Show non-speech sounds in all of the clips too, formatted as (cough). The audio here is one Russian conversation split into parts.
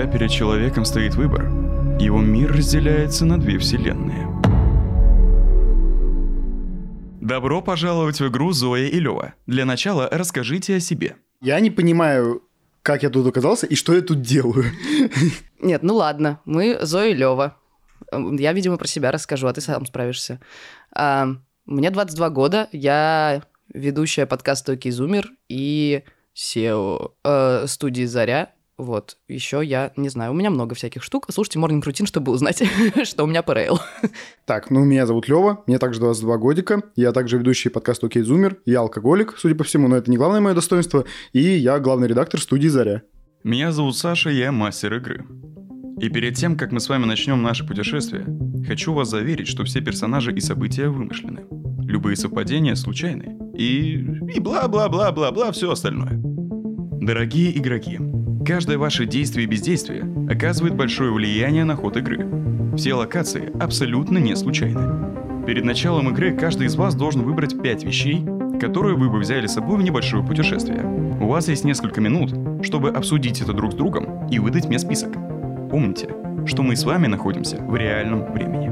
Когда перед человеком стоит выбор, его мир разделяется на две вселенные. Добро пожаловать в игру Зоя и Лева. Для начала расскажите о себе. Я не понимаю, как я тут оказался и что я тут делаю. Нет, ну ладно, мы Зоя и Лева. Я, видимо, про себя расскажу, а ты сам справишься. А, мне 22 года, я ведущая подкаста «Окей, Зумер» и SEO э, студии «Заря». Вот, еще я не знаю, у меня много всяких штук. Слушайте Morning Routine, чтобы узнать, (laughs) что у меня по рейл. Так, ну, меня зовут Лева, мне также 22 годика. Я также ведущий подкаста «Окей, Зумер». Я алкоголик, судя по всему, но это не главное мое достоинство. И я главный редактор студии «Заря». Меня зовут Саша, я мастер игры. И перед тем, как мы с вами начнем наше путешествие, хочу вас заверить, что все персонажи и события вымышлены. Любые совпадения случайны. И... и бла-бла-бла-бла-бла, все остальное. Дорогие игроки, каждое ваше действие и бездействие оказывает большое влияние на ход игры. Все локации абсолютно не случайны. Перед началом игры каждый из вас должен выбрать 5 вещей, которые вы бы взяли с собой в небольшое путешествие. У вас есть несколько минут, чтобы обсудить это друг с другом и выдать мне список. Помните, что мы с вами находимся в реальном времени.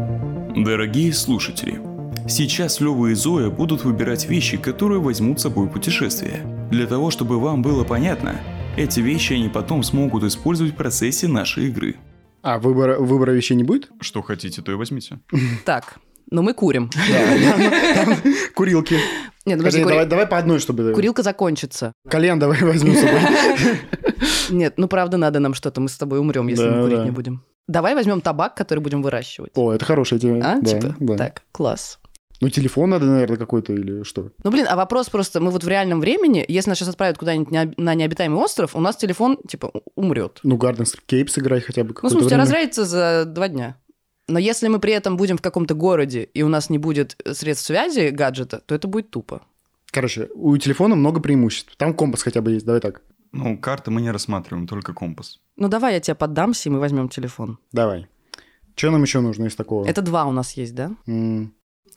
Дорогие слушатели, сейчас Лёва и Зоя будут выбирать вещи, которые возьмут с собой путешествие. Для того, чтобы вам было понятно, эти вещи они потом смогут использовать в процессе нашей игры. А выбора, выбора вещей не будет? Что хотите, то и возьмите. Так, но мы курим. (laughs) Курилки. Нет, ну, подожди, кури- давай, давай по одной, чтобы... Курилка закончится. Колен давай возьмем с собой. (laughs) Нет, ну правда надо нам что-то, мы с тобой умрем, если Да, мы курить да. не будем. Давай возьмем табак, который будем выращивать. О, это хорошая тема. А, Да, типа? да. Так, класс. Ну, телефон надо, наверное, какой-то или что? Ну, блин, а вопрос просто, мы вот в реальном времени, если нас сейчас отправят куда-нибудь на необитаемый остров, у нас телефон, типа, умрет. Ну, Garden Escape сыграть хотя бы Ну, смысле, время. разрядится за два дня. Но если мы при этом будем в каком-то городе, и у нас не будет средств связи, гаджета, то это будет тупо. Короче, у телефона много преимуществ. Там компас хотя бы есть, давай так. Ну, карты мы не рассматриваем, только компас. Ну, давай я тебе поддамся, и мы возьмем телефон. Давай. Что нам еще нужно из такого? Это два у нас есть, да? М,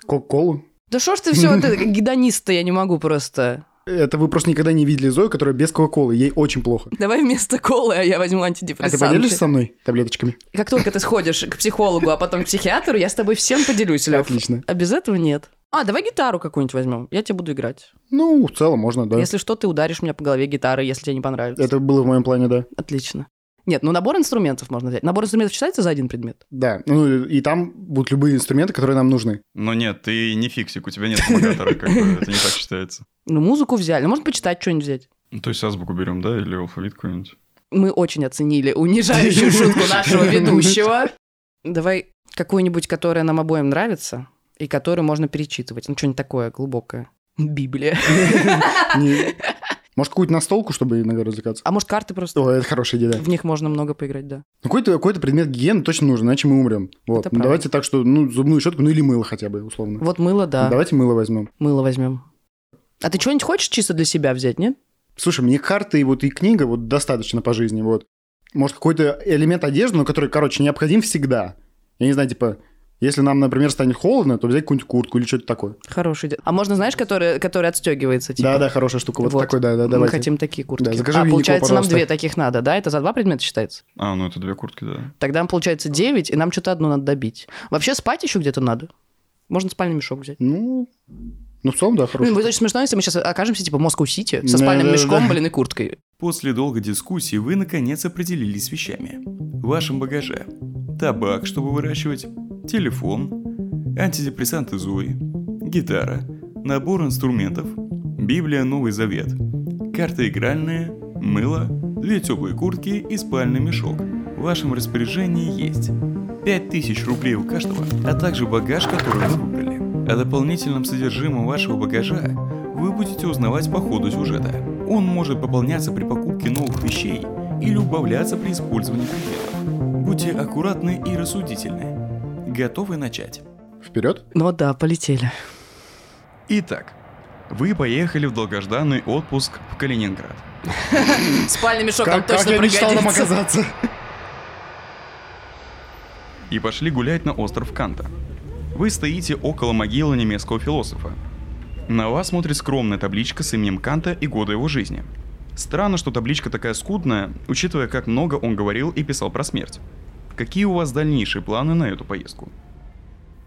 Кока-колу? Да что ж ты все, это гедонист-то я не могу просто. Это вы просто никогда не видели Зою, которая без Кока-колы. Ей очень плохо. Давай вместо колы а я возьму А антидепрессанты. ты поделишься со мной таблеточками? Как только ты сходишь к психологу, а потом к психиатру, я с тобой всем поделюсь, Лев. Отлично. А без этого нет. А, давай гитару какую-нибудь возьмем. Я тебе буду играть. Ну, в целом можно, да. Если что, ты ударишь меня по голове гитарой, если тебе не понравится. Это было в моем плане, да. Отлично. Нет, ну набор инструментов можно взять. Набор инструментов считается за один предмет? Да, ну и там будут любые инструменты, которые нам нужны. Но нет, ты не фиксик, у тебя нет помогатора, как бы, это не так считается. Ну, музыку взяли. Ну, можно почитать что-нибудь взять. Ну, то есть азбуку берем, да, или алфавит какой-нибудь? Мы очень оценили унижающую (laughs) шутку нашего ведущего. Давай какую-нибудь, которая нам обоим нравится, и которую можно перечитывать. Ну, что-нибудь такое глубокое. Библия. (laughs) Может, какую-то настолку, чтобы иногда развлекаться? А может, карты просто? О, это хорошая идея, да. В них можно много поиграть, да. Ну, какой-то, какой-то предмет гигиены точно нужен, иначе мы умрем. Вот. Ну, давайте так, что, ну, зубную щетку, ну или мыло хотя бы, условно. Вот мыло, да. Давайте мыло возьмем. Мыло возьмем. А ты что-нибудь хочешь чисто для себя взять, нет? Слушай, мне карты и вот и книга вот достаточно по жизни, вот. Может, какой-то элемент одежды, но который, короче, необходим всегда. Я не знаю, типа, если нам, например, станет холодно, то взять какую-нибудь куртку или что-то такое. Хороший. А можно, знаешь, который, который отстегивается, типа? Да-да, хорошая штука. Вот, Вот. такой, да, да, Мы давайте. хотим такие куртки. Да, закажи а, в Юникло, получается, нам пожалуйста. две таких надо, да? Это за два предмета считается? А, ну это две куртки, да. Тогда нам получается 9, и нам что-то одно надо добить. Вообще спать еще где-то надо. Можно спальный мешок взять. Ну, ну, в целом, да, хорошо. будет очень смешно, если мы сейчас окажемся типа в Москву-Сити со Да, спальным да, мешком, да. блин, и курткой. После долгой дискуссии вы наконец определились с вещами. В вашем багаже табак, чтобы выращивать, телефон, антидепрессанты Зои, гитара, набор инструментов, Библия Новый Завет, карта игральная, мыло, две теплые куртки и спальный мешок. В вашем распоряжении есть 5000 рублей у каждого, а также багаж, который вы выбрали. О дополнительном содержимом вашего багажа вы будете узнавать по ходу сюжета. Он может пополняться при покупке новых вещей или убавляться при использовании предметов. Будьте аккуратны и рассудительны. Готовы начать? Вперед. Ну да, полетели. Итак, вы поехали в долгожданный отпуск в Калининград. (laughs) Спальный мешок как точно там пригодится. оказаться. и пошли гулять на остров Канта. Вы стоите около могилы немецкого философа. На вас смотрит скромная табличка с именем Канта и года его жизни. Странно, что табличка такая скудная, учитывая, как много он говорил и писал про смерть. Какие у вас дальнейшие планы на эту поездку?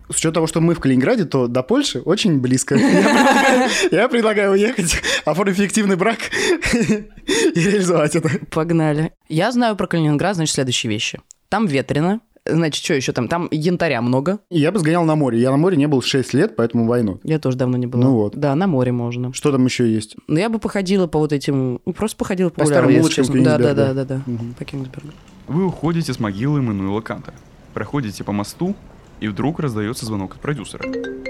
С учетом того, что мы в Калининграде, то до Польши очень близко. (laughs) Я предлагаю, уехать, оформить фиктивный брак (laughs) и реализовать это. Погнали. Я знаю про Калининград, значит, следующие вещи. Там ветрено. Значит, что еще там? Там янтаря много. Я бы сгонял на море. Я на море не был 6 лет, поэтому войну. Я тоже давно не была. Ну вот. Да, на море можно. Что там еще есть? Но я бы походила по вот этим... ну, Просто походила По если улочкам честно. Да, да, да, да, да. Мгм. По Кенигсбергу. Вы уходите с могилы Мануэла Канта, проходите по мосту, и вдруг раздается звонок от продюсера.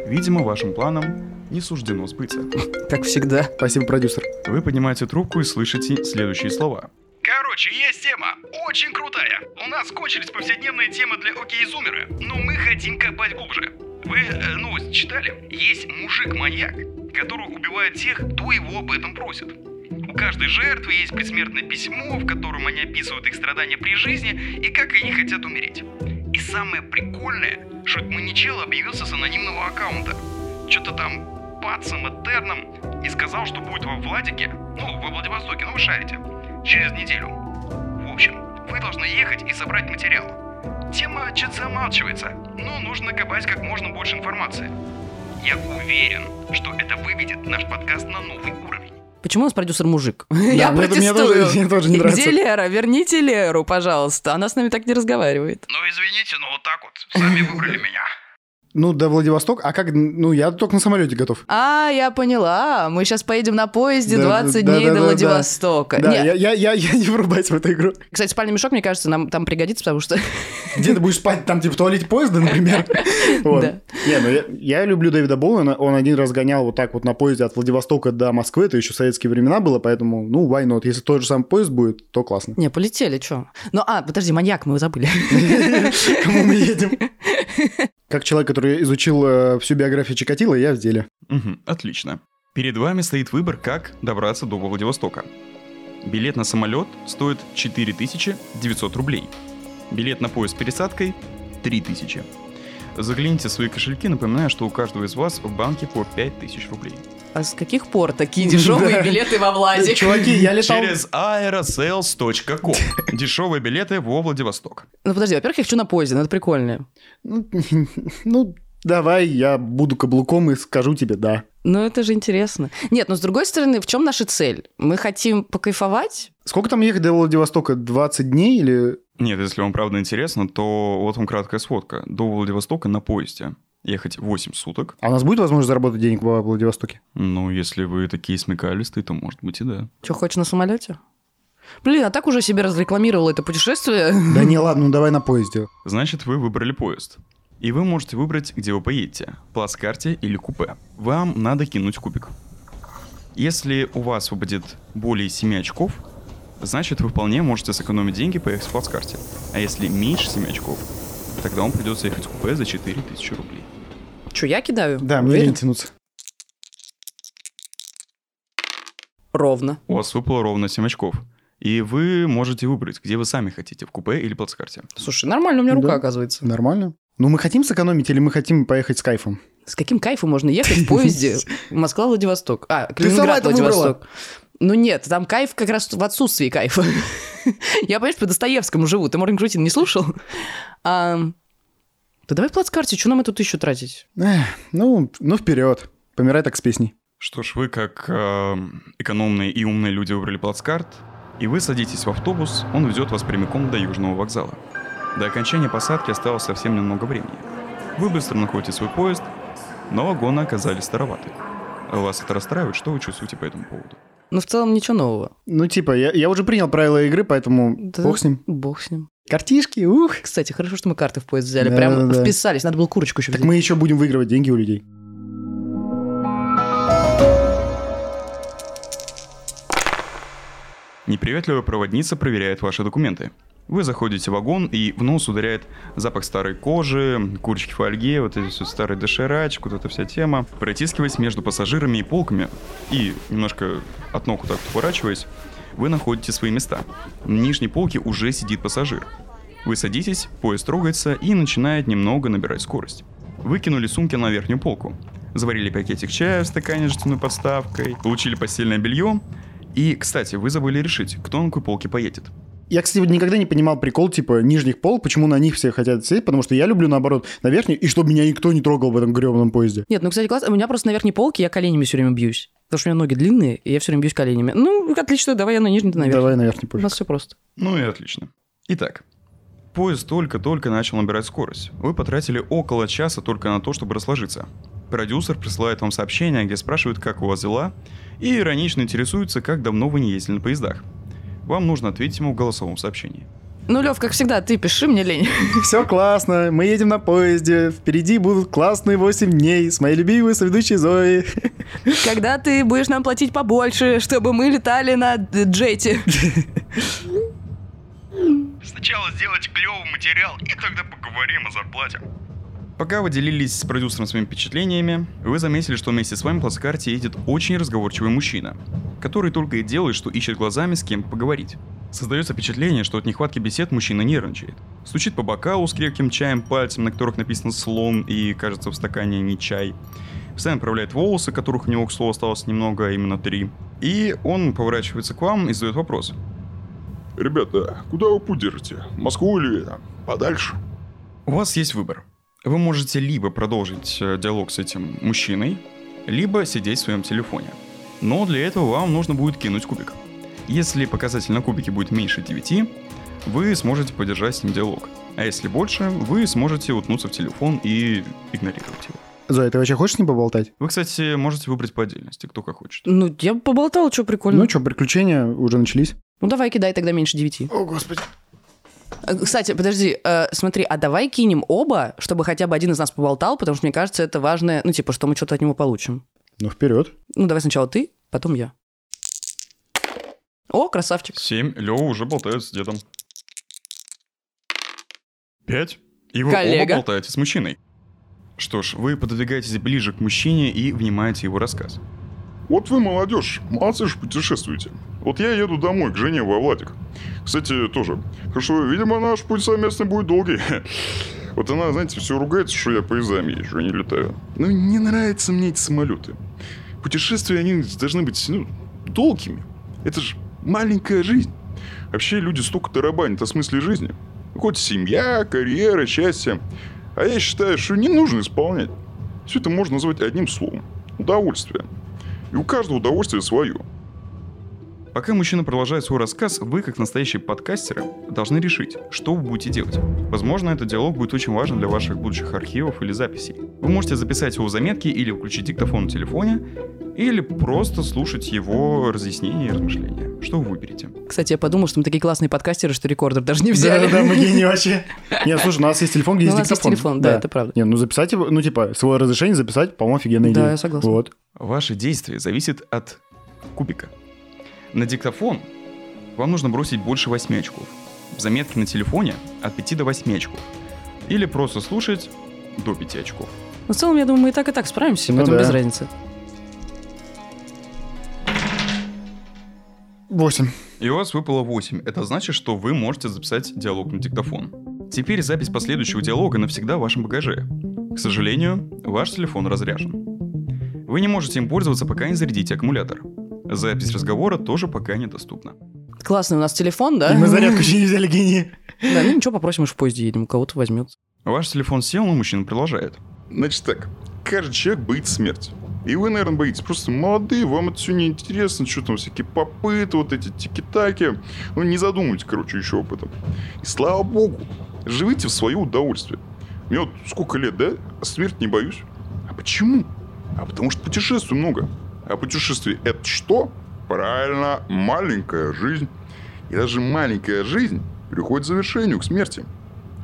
Видимо, вашим планам не суждено сбыться. (laughs) Как всегда. Спасибо, продюсер. Вы поднимаете трубку и слышите следующие слова. Короче, есть тема. Очень крутая. У нас кончились повседневные темы для окей-зумера, но мы хотим копать глубже. Вы э, новость читали? Есть мужик-маньяк, который убивает тех, кто его об этом просит. Каждой жертвы есть предсмертное письмо, в котором они описывают их страдания при жизни и как они хотят умереть. И самое прикольное, что этот маньячел объявился с анонимного аккаунта. Что-то там пацем этерном и сказал, что будет во Владике, ну, во Владивостоке, ну вы шарите, через неделю. В общем, вы должны ехать и собрать материал. Тема чуть замалчивается, но нужно копать как можно больше информации. Я уверен, что это выведет наш подкаст на новый уровень. Почему у нас продюсер мужик? (laughs) Да, Я протестую. тоже- (laughs) мне тоже не нравится. Где Лера? Верните Леру, пожалуйста. Она с нами так не разговаривает. Ну извините, но вот так вот, сами выбрали меня. Ну, до Владивостока. А как? Ну, я только на самолете готов. А, я поняла. Мы сейчас поедем на поезде Да, 20 да, дней да, до да, Владивостока. Да, Не, я, я, я, я не врубаюсь в эту игру. Кстати, спальный мешок, мне кажется, нам там пригодится, потому что... (laughs) Где ты будешь спать? Там, типа, в туалете поезда, например? (laughs) Вот. Да. Не, ну я, я люблю Дэвида Боуэна. Он один раз гонял вот так вот на поезде от Владивостока до Москвы. Это еще советские времена было, поэтому, ну, why not? Если тот же самый поезд будет, то классно. Не, полетели, что? Ну, а, подожди, маньяк, мы его забыли. (laughs) Кому мы едем? Как человек, который изучил э, всю биографию Чикатило, я в деле. Мгм, отлично. Перед вами стоит выбор, как добраться до Владивостока. Билет на самолет стоит 4900 рублей. Билет на поезд с пересадкой – 3000. Загляните в свои кошельки, напоминаю, что у каждого из вас в банке по 5000 рублей. А с каких пор такие (laughs) дешевые билеты во Владик? (laughs) Чуваки, я летал... Через aerosales.com. (laughs) Дешевые билеты во Владивосток. Ну, подожди, во-первых, я хочу на поезде, ну, это прикольно. Ну, ну, давай я буду каблуком и скажу тебе «да». Ну, это же интересно. Нет, но с другой стороны, в чем наша цель? Мы хотим покайфовать? Сколько там ехать до Владивостока? 20 дней или... Нет, если вам правда интересно, то вот вам краткая сводка. До Владивостока на поезде ехать 8 суток. А у нас будет возможность заработать денег во Владивостоке? Ну, если вы такие смекалистые, то может быть и да. Что, хочешь на самолете? Блин, а так уже себе разрекламировал это путешествие. Да не, ладно, ну давай на поезде. Значит, вы выбрали поезд. И вы можете выбрать, где вы поедете. Плацкарте или купе. Вам надо кинуть кубик. Если у вас выпадет более 7 очков, значит, вы вполне можете сэкономить деньги, поехать в плацкарте. А если меньше 7 очков, тогда вам придется ехать в купе за 4000 рублей. Че, я кидаю? Да, мне Уверен? лень тянуться. Ровно. У вас выпало ровно 7 очков. И вы можете выбрать, где вы сами хотите, в купе или плацкарте. Слушай, нормально у меня рука, Да. оказывается. Нормально. Ну, мы хотим сэкономить или мы хотим поехать с кайфом? С каким кайфом можно ехать в поезде (laughs) Москва-Владивосток? А, сама Калининград, это выбрала. Владивосток. Ну нет, там кайф как раз в отсутствии кайфа. (laughs) Я, понимаешь, по Достоевскому живу. Ты Моргенштерн не слушал? Да давай в плацкарте, что нам эту тысячу тратить? Эх, ну, ну, вперед. Помирай так с песней. Что ж, вы как э, экономные и умные люди выбрали плацкарт, и вы садитесь в автобус, он ведет вас прямиком до Южного вокзала. До окончания посадки осталось совсем немного времени. Вы быстро находите свой поезд, но вагоны оказались староваты. Вас это расстраивает? Что вы чувствуете по этому поводу? Ну, в целом, ничего нового. Ну, типа, я, я уже принял правила игры, поэтому Да. бог с ним. Бог с ним. Картишки, ух. Кстати, хорошо, что мы карты в поезд взяли. Да, Прям да, да. вписались. Надо было курочку еще Так взять. мы еще будем выигрывать деньги у людей. Неприветливая проводница проверяет ваши документы. Вы заходите в вагон, и в нос ударяет запах старой кожи, курочки в фольге, вот эти все старый доширачек, вот эта вся тема. Протискиваясь между пассажирами и полками, и немножко от ног вот так поворачиваясь, вы находите свои места. На нижней полке уже сидит пассажир. Вы садитесь, поезд трогается и начинает немного набирать скорость. Вы кинули сумки на верхнюю полку. Заварили пакетик чая в стакане с жестяной подставкой, получили постельное белье И, кстати, вы забыли решить, кто на какой полке поедет. Я, кстати, никогда не понимал прикол, типа, нижних пол, почему на них все хотят сидеть, потому что я люблю, наоборот, на верхних, и чтобы меня никто не трогал в этом гребаном поезде. Нет, ну, кстати, классно. У меня просто на верхней полке я коленями все время бьюсь. Потому что у меня ноги длинные, и я все время бьюсь коленями. Ну, отлично, давай я на нижней, ты на верхней. Давай на верхний У поезд. нас все просто. Ну и отлично. Итак, поезд только-только начал набирать скорость. Вы потратили около часа только на то, чтобы расложиться. Продюсер присылает вам сообщение, где спрашивает, как у вас дела, и иронично интересуется, как давно вы не ездили на поездах. Вам нужно ответить ему в голосовом сообщении. Ну, Лев, как всегда, ты пиши мне лень. (laughs) Все классно, мы едем на поезде, впереди будут классные 8 дней с моей любимой соведущей Зоей. (laughs) Когда ты будешь нам платить побольше, чтобы мы летали на джете? (laughs) Сначала сделать клевый материал, и тогда поговорим о зарплате. Пока вы делились с продюсером своими впечатлениями, вы заметили, что вместе с вами в плацкарте едет очень разговорчивый мужчина, который только и делает, что ищет глазами с кем поговорить. Создается впечатление, что от нехватки бесед мужчина нервничает. Стучит по бокалу с крепким чаем пальцем, на которых написано «слон» и, кажется, в стакане не чай. Постоянно проявляет волосы, которых у него, к слову, осталось немного, а именно три. И он поворачивается к вам и задает вопрос. Ребята, куда вы путь держите? Москву или подальше? У вас есть выбор. Вы можете либо продолжить э, диалог с этим мужчиной, либо сидеть в своем телефоне. Но для этого вам нужно будет кинуть кубик. Если показатель на кубике будет меньше 9, вы сможете поддержать с ним диалог. А если больше, вы сможете утнуться в телефон и игнорировать его. Зоя, ты вообще хочешь с ним поболтать? Вы, кстати, можете выбрать по отдельности, кто как хочет. Ну, я бы поболтала, что прикольно. Ну что, приключения уже начались? Ну, давай кидай тогда меньше девяти. О, господи. Кстати, подожди, э, смотри, а давай кинем оба, чтобы хотя бы один из нас поболтал, потому что мне кажется, это важное, ну, типа, что мы что-то от него получим. Ну, вперед. Ну, давай сначала ты, потом я. О, красавчик. 7. Лева уже болтает с дедом. 5. И вы Коллега. оба болтаете с мужчиной. Что ж, вы пододвигаетесь ближе к мужчине и внимаете его рассказ. Вот вы молодежь, молодцы же путешествуете. Вот я еду домой, к жене во Владик. Кстати, тоже. Хорошо, видимо, наш путь совместный будет долгий. (laughs) Вот она, знаете, все ругается, что я поездами езжу, не летаю. Ну, не нравятся мне эти самолеты. Путешествия, они должны быть, ну, долгими. Это же маленькая жизнь. Вообще люди столько тарабанят о смысле жизни. Хоть семья, карьера, счастье. А я считаю, что не нужно исполнять. Все это можно назвать одним словом. Удовольствие. И у каждого удовольствие свое. Пока мужчина продолжает свой рассказ, вы, как настоящие подкастеры, должны решить, что вы будете делать. Возможно, этот диалог будет очень важен для ваших будущих архивов или записей. Вы можете записать его в заметки или включить диктофон на телефоне, или просто слушать его разъяснения и размышления. Что вы выберете? Кстати, я подумал, что мы такие классные подкастеры, что рекордер даже не взяли. Да, да, мы гении вообще. (laughs) Нет, слушай, у нас есть телефон, где Ну, есть у нас есть диктофон. телефон, да, это правда. Не, ну записать его, ну типа, свое разрешение записать, по-моему, офигенная Да, идея. я согласна. Вот. Ваше действие зависит от кубика. На диктофон вам нужно бросить больше 8 очков. В заметке на телефоне от 5 до 8 очков. Или просто слушать до 5 очков. Ну, в целом, я думаю, мы и так, и так справимся, Ну поэтому да. без разницы. Восемь. И у вас выпало 8. Это значит, что вы можете записать диалог на диктофон. Теперь запись последующего диалога навсегда в вашем багаже. К сожалению, ваш телефон разряжен. Вы не можете им пользоваться, пока не зарядите аккумулятор. Запись разговора тоже пока недоступна. Классный у нас телефон, да? И мы зарядку еще не взяли, гении. Да, ну ничего, попросим, уж в поезде едем, у кого-то возьмет. Ваш телефон сел, но мужчина продолжает. Значит так, каждый человек боится смерти. И вы, наверное, боитесь. Просто молодые, вам это все неинтересно, что там всякие попыты, вот эти тики-таки. Ну, не задумывайтесь, короче, еще об этом. И слава богу, живите в свое удовольствие. Мне вот сколько лет, да? А смерть не боюсь. А почему? А потому что путешествий много. А путешествие это что? Правильно, маленькая жизнь. И даже маленькая жизнь приходит к завершению, к смерти.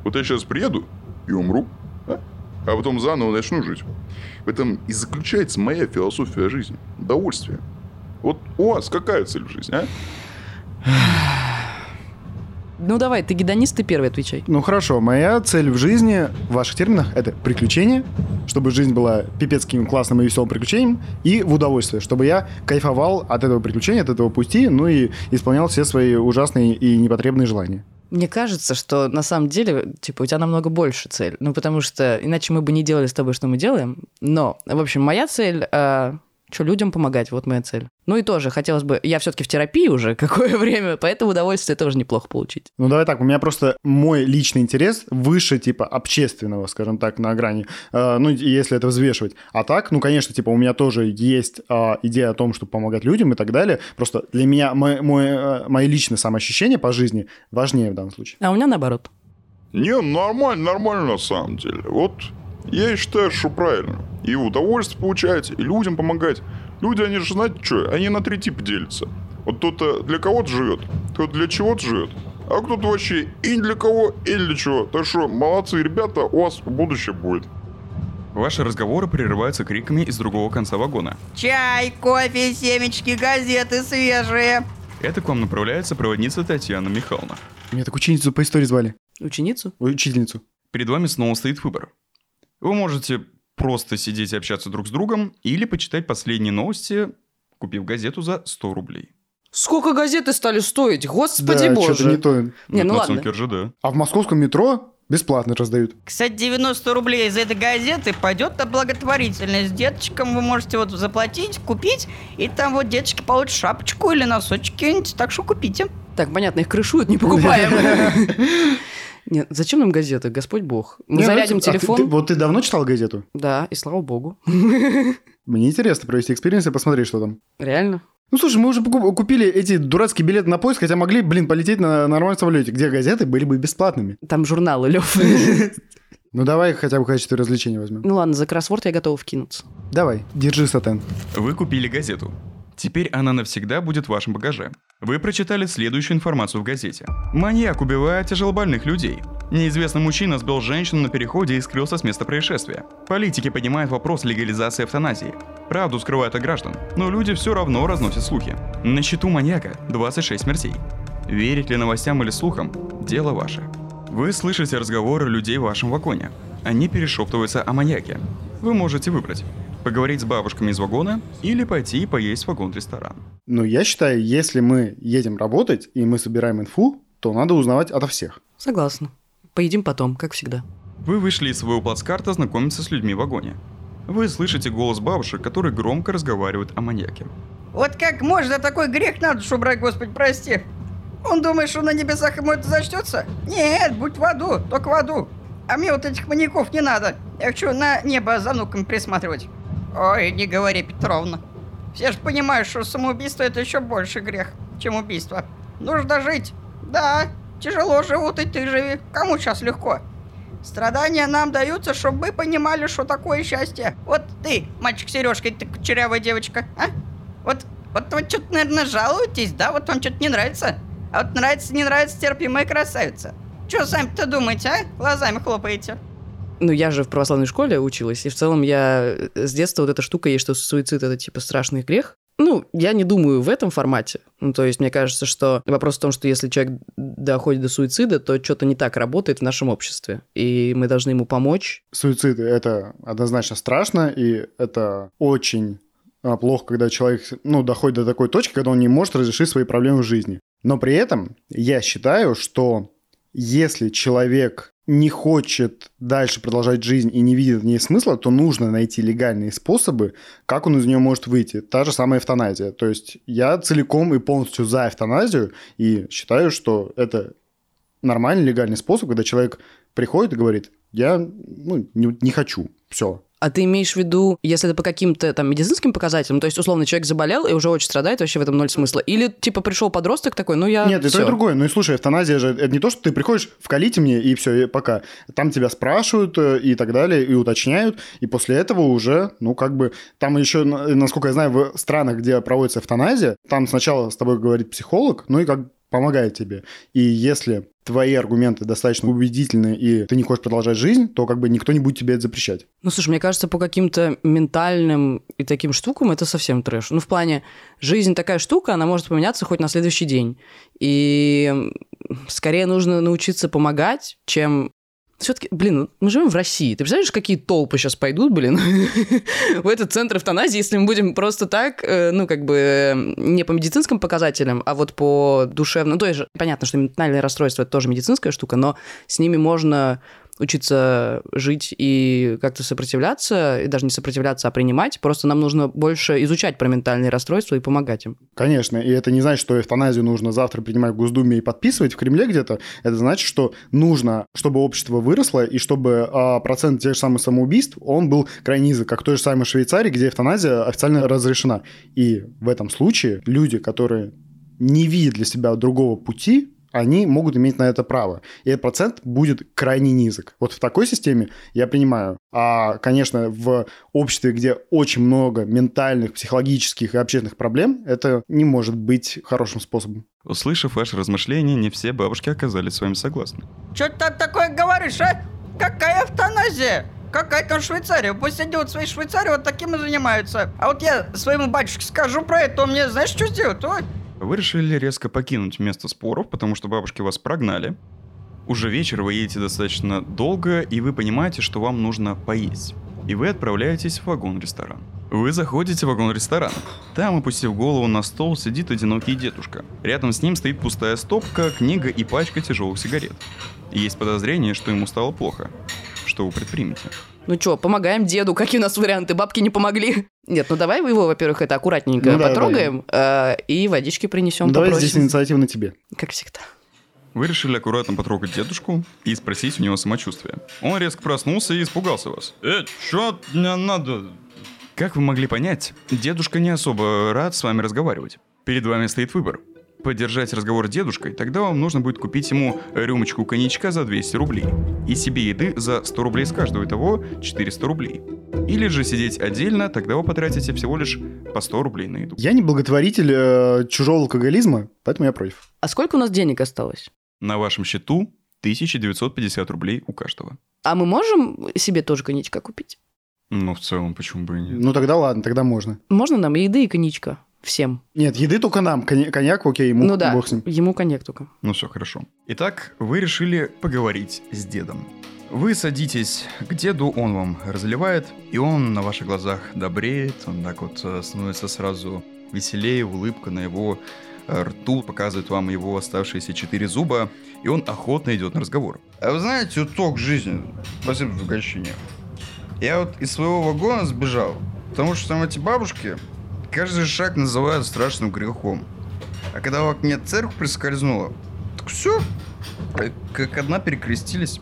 Вот я сейчас приеду и умру, а? а потом заново начну жить. В этом и заключается моя философия жизни. Удовольствие. Вот у вас какая цель в жизни, а? Ну давай, ты гедонист, ты первый отвечай. Ну хорошо, моя цель в жизни, в ваших терминах, это приключение, чтобы жизнь была пипецким классным и веселым приключением, и в удовольствие, чтобы я кайфовал от этого приключения, от этого пути, ну и исполнял все свои ужасные и непотребные желания. Мне кажется, что на самом деле, типа, у тебя намного больше цель. Ну, потому что иначе мы бы не делали с тобой, что мы делаем. Но, в общем, моя цель э, Что, людям помогать, вот моя цель. Ну и тоже хотелось бы... Я все-таки в терапии уже (laughs) какое время, поэтому удовольствие тоже неплохо получить. Ну, давай так, у меня просто мой личный интерес выше, типа, общественного, скажем так, на грани, э, ну, если это взвешивать. А так, ну, конечно, типа, у меня тоже есть э, идея о том, чтобы помогать людям и так далее. Просто для меня мой, мой, э, мои личные самоощущения по жизни важнее в данном случае. А у меня наоборот. Не, нормально, нормально на самом деле. Вот я считаю, что правильно. И удовольствие получаете, и людям помогать. Люди, они же, знаете что, они на три типа делятся. Вот кто-то для кого-то живет, кто-то для чего-то живет, а кто-то вообще и для кого, и для чего. Так что, молодцы, ребята, у вас будущее будет. Ваши разговоры прерываются криками из другого конца вагона. Чай, кофе, семечки, газеты свежие. Это к вам направляется проводница Татьяна Михайловна. Меня так ученицу по истории звали. Ученицу? Учительницу. Перед вами снова стоит выбор. Вы можете просто сидеть и общаться друг с другом или почитать последние новости, купив газету за 100 рублей. Сколько газеты стали стоить? Господи да, боже. что-то не то. Не, ну ладно. РЖД. А в московском метро бесплатно раздают. Кстати, 90 рублей из этой газеты пойдет на благотворительность. Деточкам вы можете вот заплатить, купить, и там вот деточки получат шапочку или носочки так что купите. Так, понятно, их крышуют, не покупаем. (laughs) Нет, зачем нам газеты? Господь Бог. Мы Не, зарядим ну, а ты- телефон. ты- вот ты давно читал газету? Да, и слава богу. Мне интересно провести experience и посмотреть, что там. Реально. Ну, слушай, мы уже купили эти дурацкие билеты на поезд, хотя могли, блин, полететь на нормальном самолете, где газеты были бы бесплатными. Там журналы, Лев. (laughs) Ну, давай хотя бы в качестве развлечения возьмем. Ну ладно, за кроссворд я готова вкинуться. Давай, держи сатен. Вы купили газету. Теперь она навсегда будет в вашем багаже. Вы прочитали следующую информацию в газете. Маньяк убивает тяжелобольных людей. Неизвестный мужчина сбил женщину на переходе и скрылся с места происшествия. Политики поднимают вопрос легализации эвтаназии. Правду скрывают от граждан, но люди все равно разносят слухи. На счету маньяка 26 смертей. Верить ли новостям или слухам – дело ваше. Вы слышите разговоры людей в вашем вагоне. Они перешептываются о маньяке. Вы можете выбрать – поговорить с бабушками из вагона или пойти и поесть в вагон-ресторан. Но я считаю, если мы едем работать и мы собираем инфу, то надо узнавать ото всех. Согласна. Поедим потом, как всегда. Вы вышли из своего плацкарта знакомиться с людьми в вагоне. Вы слышите голос бабушек, которые громко разговаривают о маньяке. Вот как можно такой грех на душу брать, Господи, прости. Он думает, что на небесах ему это зачтется? Нет, будь в аду, только в аду. А мне вот этих маньяков не надо. Я хочу на небо за внуками присматривать. Ой, не говори, Петровна. Все же понимают, что самоубийство это еще больше грех, чем убийство. Нужно жить. Да, тяжело живут, и ты живи. Кому сейчас легко? Страдания нам даются, чтобы мы понимали, что такое счастье. Вот ты, мальчик Сережка, ты кучерявая девочка, а? Вот, вот вы что-то, наверное, жалуетесь, да? Вот вам что-то не нравится? А вот нравится, не нравится, терпимая красавица. Что сами-то думаете, а? Глазами хлопаете. Ну, я же в православной школе училась, и в целом я э, с детства вот эта штука есть, что суицид – это типа страшный грех. Ну, я не думаю в этом формате. Ну, то есть мне кажется, что вопрос в том, что если человек доходит до суицида, то что-то не так работает в нашем обществе, и мы должны ему помочь. Суицид – это однозначно страшно, и это очень а, плохо, когда человек ну, доходит до такой точки, когда он не может разрешить свои проблемы в жизни. Но при этом я считаю, что если человек не хочет дальше продолжать жизнь и не видит в ней смысла, то нужно найти легальные способы, как он из нее может выйти. Та же самая эвтаназия. То есть я целиком и полностью за эвтаназию и считаю, что это нормальный легальный способ, когда человек приходит и говорит, я ну, не, не хочу, все, А ты имеешь в виду, если это по каким-то там медицинским показателям, то есть, условно, человек заболел и уже очень страдает, вообще в этом ноль смысла? Или, типа, пришел подросток такой, ну я... Нет, и то, всё. и другое. Ну и слушай, эвтаназия же, это не то, что ты приходишь, вкалите мне, и все, и пока. Там тебя спрашивают э, и так далее, и уточняют, и после этого уже, ну как бы, там еще, на- насколько я знаю, в странах, где проводится эвтаназия, там сначала с тобой говорит психолог, ну и как помогает тебе. И если твои аргументы достаточно убедительны, и ты не хочешь продолжать жизнь, то как бы никто не будет тебе это запрещать. Ну, слушай, мне кажется, по каким-то ментальным и таким штукам это совсем трэш. Ну, в плане, жизнь такая штука, она может поменяться хоть на следующий день. И скорее нужно научиться помогать, чем... Все-таки, блин, ну, мы живем в России. Ты представляешь, какие толпы сейчас пойдут, блин, (laughs) в этот центр эвтаназии, если мы будем просто так, э, ну, как бы, э, не по медицинским показателям, а вот по душевным... То есть, понятно, что ментальное расстройство – это тоже медицинская штука, но с ними можно учиться жить и как-то сопротивляться, и даже не сопротивляться, а принимать. Просто нам нужно больше изучать про ментальные расстройства и помогать им. Конечно, и это не значит, что эвтаназию нужно завтра принимать в Госдуме и подписывать в Кремле где-то. Это значит, что нужно, чтобы общество выросло и чтобы а, процент тех же самых самоубийств, он был крайне низок, как в той же самой Швейцарии, где эвтаназия официально разрешена. И в этом случае люди, которые не видят для себя другого пути, они могут иметь на это право. И этот процент будет крайне низок. Вот в такой системе я принимаю. А, конечно, в обществе, где очень много ментальных, психологических и общественных проблем, это не может быть хорошим способом. Услышав ваши размышления, не все бабушки оказались с вами согласны. Что ты там такое говоришь, а? Какая эвтаназия? Какая там Швейцария? Пусть они вот в своей Швейцарии вот таким и занимаются. А вот я своему батюшке скажу про это, он мне знаешь, что сделает? Ой, Вы решили резко покинуть место споров, потому что бабушки вас прогнали. Уже вечер вы едете достаточно долго, и вы понимаете, что вам нужно поесть. И вы отправляетесь в вагон-ресторан. Вы заходите в вагон-ресторан. Там, опустив голову на стол, сидит одинокий дедушка. Рядом с ним стоит пустая стопка, книга и пачка тяжелых сигарет. Есть подозрение, что ему стало плохо. Что вы предпримете? Ну что, помогаем деду, какие у нас варианты? Бабки не помогли. Нет, ну давай его, во-первых, это аккуратненько Ну да, потрогаем э, и водички принесем, Давай попросим. здесь инициатива на тебе. Как всегда. Вы решили аккуратно потрогать дедушку и спросить у него самочувствие. Он резко проснулся и испугался вас. «Э, чё мне надо?» Как вы могли понять, дедушка не особо рад с вами разговаривать. Перед вами стоит выбор. Поддержать разговор с дедушкой, тогда вам нужно будет купить ему рюмочку коньячка за 200 рублей. И себе еды за 100 рублей с каждого, итого 400 рублей. Или же сидеть отдельно, тогда вы потратите всего лишь по 100 рублей на еду. Я не благотворитель э, чужого алкоголизма, поэтому я против. А сколько у нас денег осталось? На вашем счету 1950 рублей у каждого. А мы можем себе тоже коньячка купить? Ну, в целом, почему бы и нет? Ну тогда ладно, тогда можно. Можно нам и еды, и коньячка? Всем. Нет, еды только нам. Конья- Коньяк, окей, ему ну да, бог с ним. ему коньяк только. Ну все, хорошо. Итак, вы решили поговорить с дедом. Вы садитесь к деду, он вам разливает, и он на ваших глазах добреет, он так вот э, становится сразу веселее, улыбка на его э, рту показывает вам его оставшиеся четыре зуба, и он охотно идет на разговор. А вы знаете, уток жизни, спасибо за угощение. Я вот из своего вагона сбежал, потому что там эти бабушки каждый шаг называют страшным грехом. А когда в окне церковь прискользнула, так все, как одна перекрестились.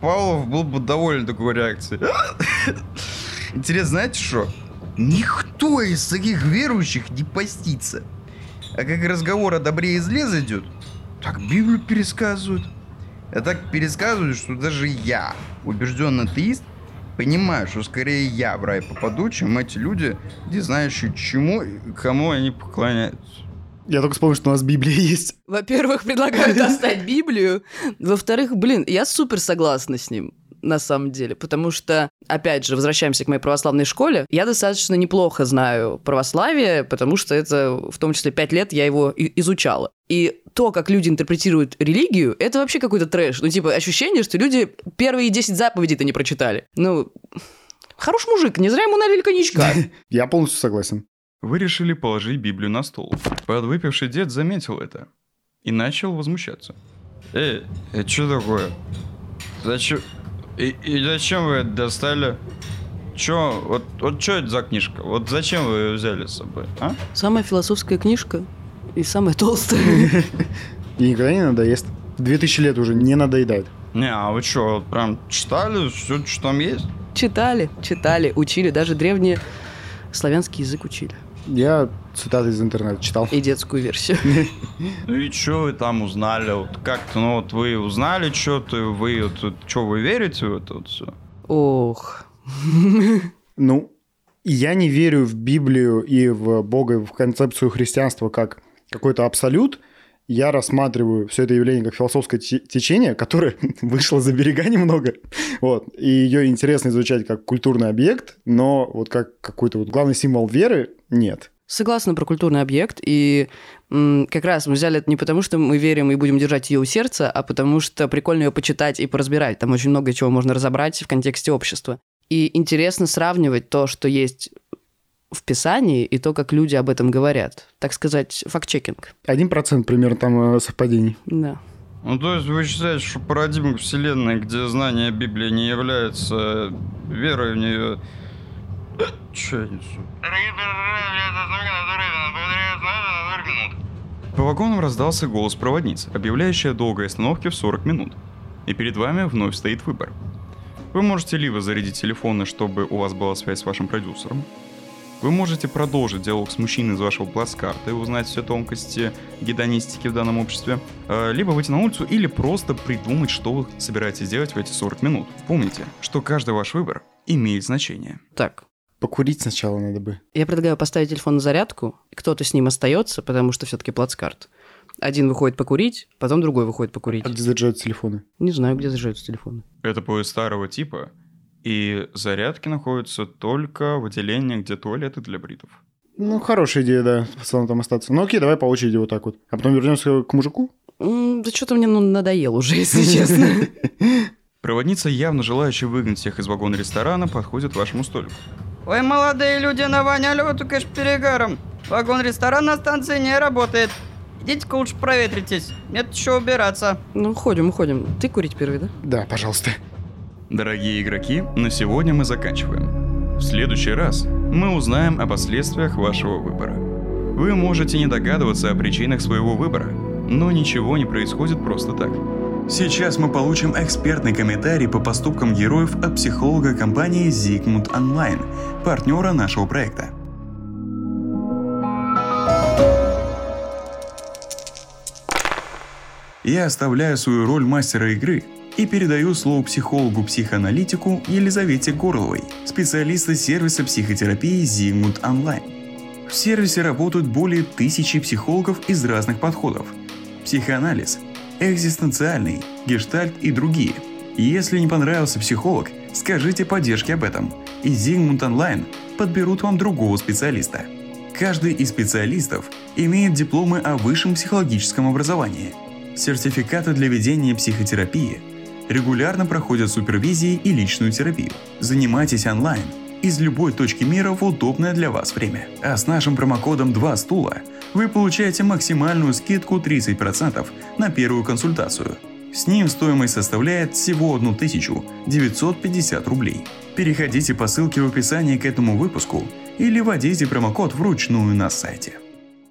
Павлов был бы доволен такой реакцией. (laughs) Интересно, знаете что? Никто из таких верующих не постится. А как разговор о добре и зле зайдет, так Библию пересказывают. А так пересказывают, что даже я, убежденный атеист, понимаю, что скорее я в рай попаду, чем эти люди, не знающие чему и кому они поклоняются. Я только вспомнил, что у нас Библия (laughs) есть. Во-первых, предлагаю (laughs) достать Библию. Во-вторых, блин, я супер согласна с ним на самом деле, потому что, опять же, возвращаемся к моей православной школе, я достаточно неплохо знаю православие, потому что это, в том числе, пять лет я его изучала. И то, как люди интерпретируют религию, это вообще какой-то трэш. Ну, типа, ощущение, что люди первые 10 заповедей-то не прочитали. Ну, хороший мужик, не зря ему налили коньячка. (laughs) Я полностью согласен. Вы решили положить Библию на стол. Подвыпивший дед заметил это и начал возмущаться. Эй, это что такое? Зачем? И, и зачем вы это достали? Чё, вот, вот что это за книжка? Вот зачем вы ее взяли с собой, а? Самая философская книжка и самая толстая. И (laughs) никогда не надоест. 2000 лет уже не надоедает. Не, а вы что, вот прям читали все, что там есть? Читали, читали, учили, даже древний славянский язык учили. Я цитаты из интернета читал. И детскую версию. (laughs) Ну и что вы там узнали? Вот как-то, ну вот вы узнали что-то, вы вот, что вы верите в это вот все? Ох. (laughs) Ну, я не верю в Библию и в Бога, и в концепцию христианства как какой-то абсолют. Я рассматриваю все это явление как философское те- течение, которое (laughs) вышло за берега немного. Вот. И ее интересно изучать как культурный объект, но вот как какой-то вот главный символ веры нет. Согласна про культурный объект, и м, как раз мы взяли это не потому, что мы верим и будем держать ее у сердца, а потому что прикольно ее почитать и поразбирать. Там очень много чего можно разобрать в контексте общества. И интересно сравнивать то, что есть в Писании, и то, как люди об этом говорят. Так сказать, факт-чекинг. Один процент примерно там э, совпадений. Да. Ну, то есть вы считаете, что парадигма Вселенной, где знание Библии не является верой в нее... Че несу? По вагонам раздался голос проводницы, объявляющая долгой остановки в 40 минут. И перед вами вновь стоит выбор. Вы можете либо зарядить телефоны, чтобы у вас была связь с вашим продюсером, вы можете продолжить диалог с мужчиной из вашего плацкарта и узнать все тонкости гедонистики в данном обществе, э, либо выйти на улицу или просто придумать, что вы собираетесь делать в эти 40 минут. Помните, что каждый ваш выбор имеет значение. Так, Покурить сначала надо бы. я предлагаю поставить телефон на зарядку, и кто-то с ним остается, потому что все-таки плацкарт. Один выходит покурить, потом другой выходит покурить. А где заряжаются телефоны? Не знаю, где заряжаются телефоны. Это поезд старого типа, и зарядки находятся только в отделении, где туалеты для бритов. Ну, хорошая идея, да, в целом там остаться. Ну окей, давай по очереди вот так вот. А потом вернемся к мужику. М, Да что-то мне ну, надоело уже, (laughs) если честно. Проводница, явно желающая выгнать всех из вагона ресторана, подходит к вашему столику. Ой, молодые люди навоняли вот только ж перегаром. Вагон-ресторан на станции не работает. Идите-ка лучше проветритесь. Нет еще убираться. Ну, уходим, уходим. Ты курить первый, да? Да, пожалуйста. Дорогие игроки, на сегодня мы заканчиваем. В следующий раз мы узнаем о последствиях вашего выбора. Вы можете не догадываться о причинах своего выбора, но ничего не происходит просто так. Сейчас мы получим экспертный комментарий по поступкам героев от психолога компании Zigmund Online, партнера нашего проекта. Я оставляю свою роль мастера игры и передаю слово психологу-психоаналитику Елизавете Горловой, специалиста сервиса психотерапии Zigmund Online. В сервисе работают более тысячи психологов из разных подходов. Психоанализ, экзистенциальный, гештальт и другие. Если не понравился психолог, скажите поддержке об этом, и Zigmund Online подберут вам другого специалиста. Каждый из специалистов имеет дипломы о высшем психологическом образовании, сертификаты для ведения психотерапии, регулярно проходят супервизии и личную терапию. Занимайтесь онлайн из любой точки мира в удобное для вас время. А с нашим промокодом 2 стула вы получаете максимальную скидку 30% на первую консультацию. С ним стоимость составляет всего 1950 рублей. Переходите по ссылке в описании к этому выпуску или вводите промокод вручную на сайте.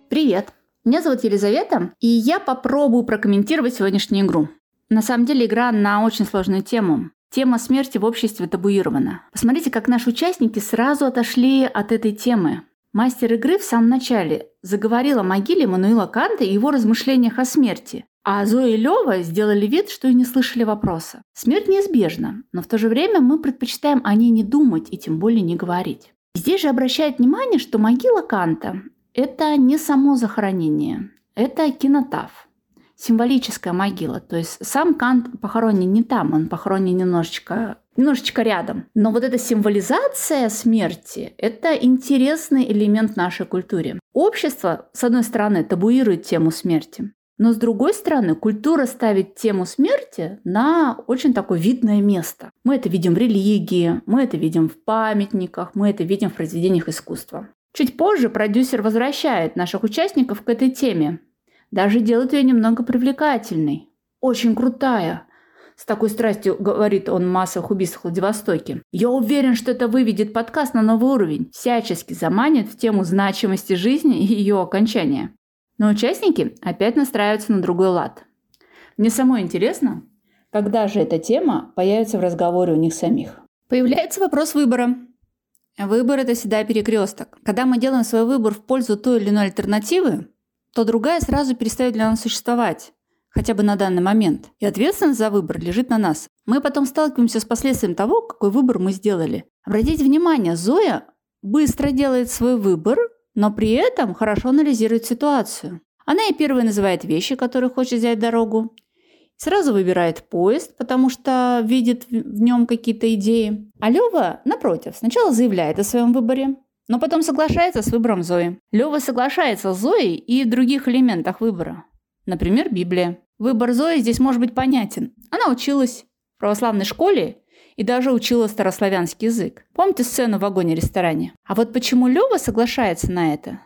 Привет! Меня зовут Елизавета, и я попробую прокомментировать сегодняшнюю игру. На самом деле игра на очень сложную тему. Тема смерти в обществе табуирована. Посмотрите, как наши участники сразу отошли от этой темы. Мастер игры в самом начале заговорил о могиле Мануила Канта и его размышлениях о смерти. А Зоя и Лева сделали вид, что и не слышали вопроса. Смерть неизбежна, но в то же время мы предпочитаем о ней не думать и тем более не говорить. Здесь же обращает внимание, что могила Канта – это не само захоронение, это кинотаф символическая могила. То есть сам Кант похоронен не там, он похоронен немножечко, немножечко рядом. Но вот эта символизация смерти – это интересный элемент нашей культуры. Общество, с одной стороны, табуирует тему смерти, но с другой стороны, культура ставит тему смерти на очень такое видное место. Мы это видим в религии, мы это видим в памятниках, мы это видим в произведениях искусства. Чуть позже продюсер возвращает наших участников к этой теме, даже делает ее немного привлекательной. Очень крутая. С такой страстью говорит он в массовых убийствах в Владивостоке. Я уверен, что это выведет подкаст на новый уровень, всячески заманит в тему значимости жизни и ее окончания. Но участники опять настраиваются на другой лад. Мне самой интересно, когда же эта тема появится в разговоре у них самих. Появляется вопрос выбора. Выбор – это всегда перекресток. Когда мы делаем свой выбор в пользу той или иной альтернативы, то другая сразу перестает для нас существовать, хотя бы на данный момент. И ответственность за выбор лежит на нас. Мы потом сталкиваемся с последствием того, какой выбор мы сделали. Обратите внимание, Зоя быстро делает свой выбор, но при этом хорошо анализирует ситуацию. Она и первой называет вещи, которые хочет взять дорогу, сразу выбирает поезд, потому что видит в нем какие-то идеи. А Лева, напротив, сначала заявляет о своем выборе, но потом соглашается с выбором Зои. Лева соглашается с Зоей и в других элементах выбора. Например, Библия. Выбор Зои здесь может быть понятен. Она училась в православной школе и даже учила старославянский язык. Помните сцену в вагоне-ресторане? А вот почему Лева соглашается на это?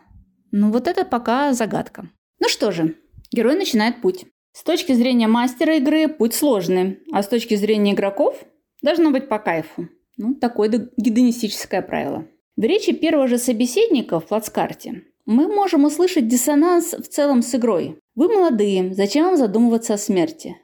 Ну вот это пока загадка. Ну что же, герой начинает путь. С точки зрения мастера игры путь сложный, а с точки зрения игроков должно быть по кайфу. Ну, такое гедонистическое правило. В речи первого же собеседника в плацкарте мы можем услышать диссонанс в целом с игрой. Вы молодые, зачем вам задумываться о смерти?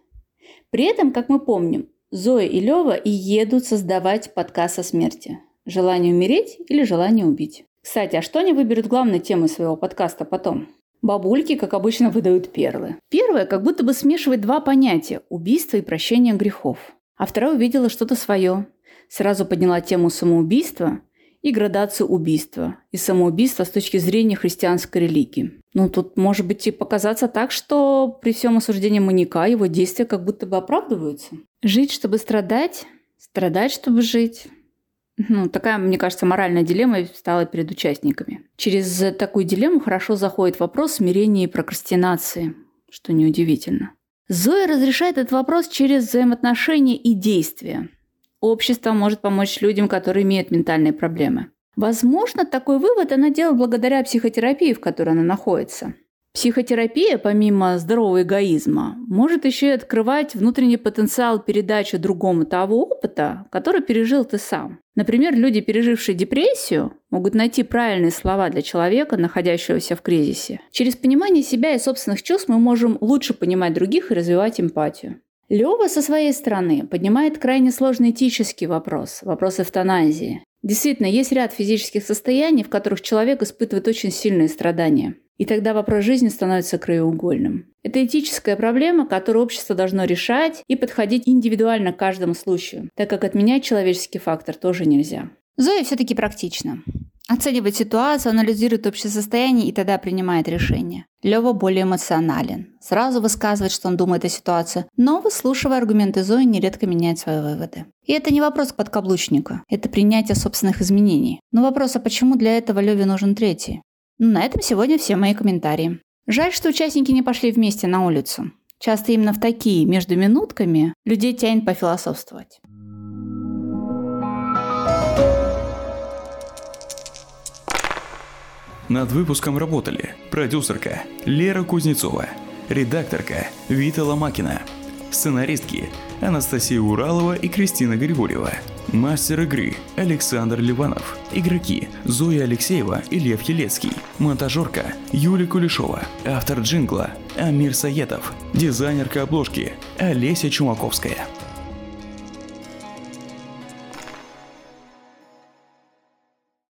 При этом, как мы помним, Зоя и Лева и едут создавать подкаст о смерти. Желание умереть или желание убить. Кстати, а что они выберут главной темой своего подкаста потом? Бабульки, как обычно, выдают перлы. Первое как будто бы смешивает два понятия – убийство и прощение грехов. А вторая увидела что-то свое. Сразу подняла тему самоубийства и градацию убийства, и самоубийства с точки зрения христианской религии. Ну, тут может быть и показаться так, что при всем осуждении маньяка его действия как будто бы оправдываются. Жить, чтобы страдать, страдать, чтобы жить. Ну, такая, мне кажется, моральная дилемма стала перед участниками. Через такую дилемму хорошо заходит вопрос смирения и прокрастинации, что неудивительно. Зоя разрешает этот вопрос через взаимоотношения и действия. Общество может помочь людям, которые имеют ментальные проблемы. Возможно, такой вывод она делает благодаря психотерапии, в которой она находится. Психотерапия, помимо здорового эгоизма, может еще и открывать внутренний потенциал передачи другому того опыта, который пережил ты сам. Например, люди, пережившие депрессию, могут найти правильные слова для человека, находящегося в кризисе. Через понимание себя и собственных чувств мы можем лучше понимать других и развивать эмпатию. Лева со своей стороны поднимает крайне сложный этический вопрос, вопрос эвтаназии. Действительно, есть ряд физических состояний, в которых человек испытывает очень сильные страдания. И тогда вопрос жизни становится краеугольным. Это этическая проблема, которую общество должно решать и подходить индивидуально к каждому случаю, так как отменять человеческий фактор тоже нельзя. Зоя все-таки практична. Оценивает ситуацию, анализирует общее состояние и тогда принимает решение. Лева более эмоционален. Сразу высказывает, что он думает о ситуации, но, выслушивая аргументы Зои, нередко меняет свои выводы. И это не вопрос к подкаблучнику, это принятие собственных изменений. Но вопрос, а почему для этого Леве нужен третий? Ну, на этом сегодня все мои комментарии. Жаль, что участники не пошли вместе на улицу. Часто именно в такие между минутками людей тянет пофилософствовать. Над выпуском работали продюсерка Лера Кузнецова, редакторка Вита Ломакина, сценаристки Анастасия Уралова и Кристина Григорьева, мастер игры Александр Ливанов, игроки Зоя Алексеева и Лев Елецкий, монтажерка Юлия Кулешова, автор джингла Амир Саетов, дизайнерка обложки Олеся Чумаковская.